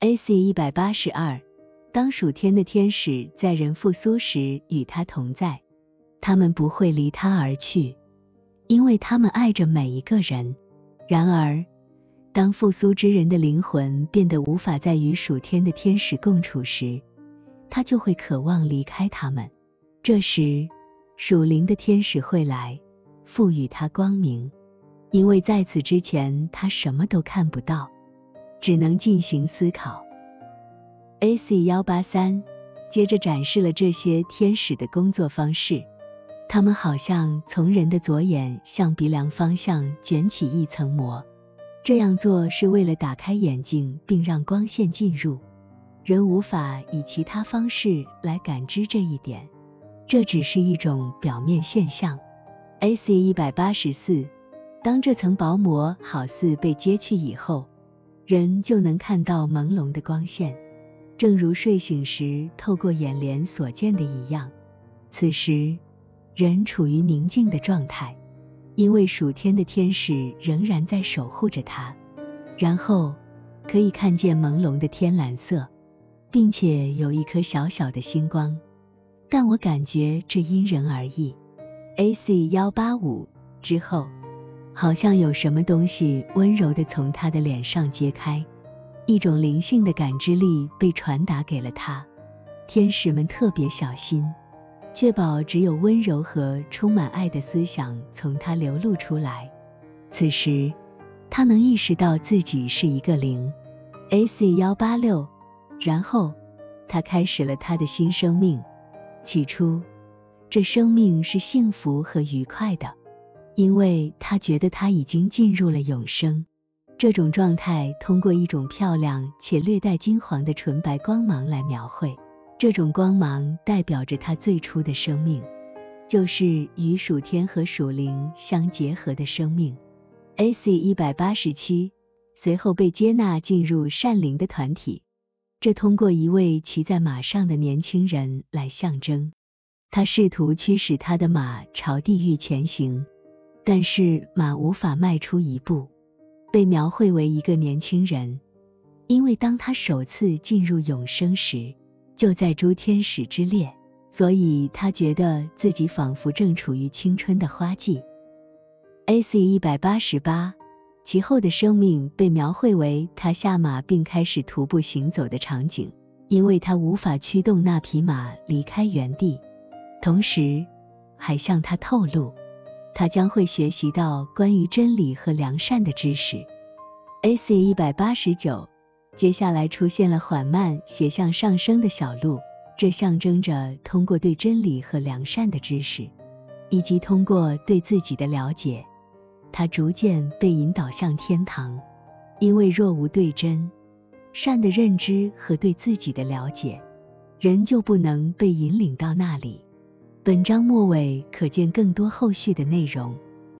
AC 一百八十二，当属天的天使在人复苏时与他同在，他们不会离他而去，因为他们爱着每一个人。然而，当复苏之人的灵魂变得无法再与属天的天使共处时，他就会渴望离开他们。这时，属灵的天使会来，赋予他光明，因为在此之前他什么都看不到，只能进行思考。AC 幺八三接着展示了这些天使的工作方式，他们好像从人的左眼向鼻梁方向卷起一层膜。这样做是为了打开眼睛，并让光线进入。人无法以其他方式来感知这一点，这只是一种表面现象。AC 一百八十四，当这层薄膜好似被揭去以后，人就能看到朦胧的光线，正如睡醒时透过眼帘所见的一样。此时，人处于宁静的状态。因为属天的天使仍然在守护着他，然后可以看见朦胧的天蓝色，并且有一颗小小的星光，但我感觉这因人而异。AC 幺八五之后，好像有什么东西温柔的从他的脸上揭开，一种灵性的感知力被传达给了他。天使们特别小心。确保只有温柔和充满爱的思想从他流露出来。此时，他能意识到自己是一个零。AC 幺八六，然后他开始了他的新生命。起初，这生命是幸福和愉快的，因为他觉得他已经进入了永生。这种状态通过一种漂亮且略带金黄的纯白光芒来描绘。这种光芒代表着他最初的生命，就是与属天和属灵相结合的生命。AC 一百八十七，随后被接纳进入善灵的团体，这通过一位骑在马上的年轻人来象征。他试图驱使他的马朝地狱前行，但是马无法迈出一步。被描绘为一个年轻人，因为当他首次进入永生时。就在诸天使之列，所以他觉得自己仿佛正处于青春的花季。AC 一百八十八，其后的生命被描绘为他下马并开始徒步行走的场景，因为他无法驱动那匹马离开原地，同时还向他透露，他将会学习到关于真理和良善的知识。AC 一百八十九。接下来出现了缓慢斜向上升的小路，这象征着通过对真理和良善的知识，以及通过对自己的了解，他逐渐被引导向天堂。因为若无对真、善的认知和对自己的了解，人就不能被引领到那里。本章末尾可见更多后续的内容。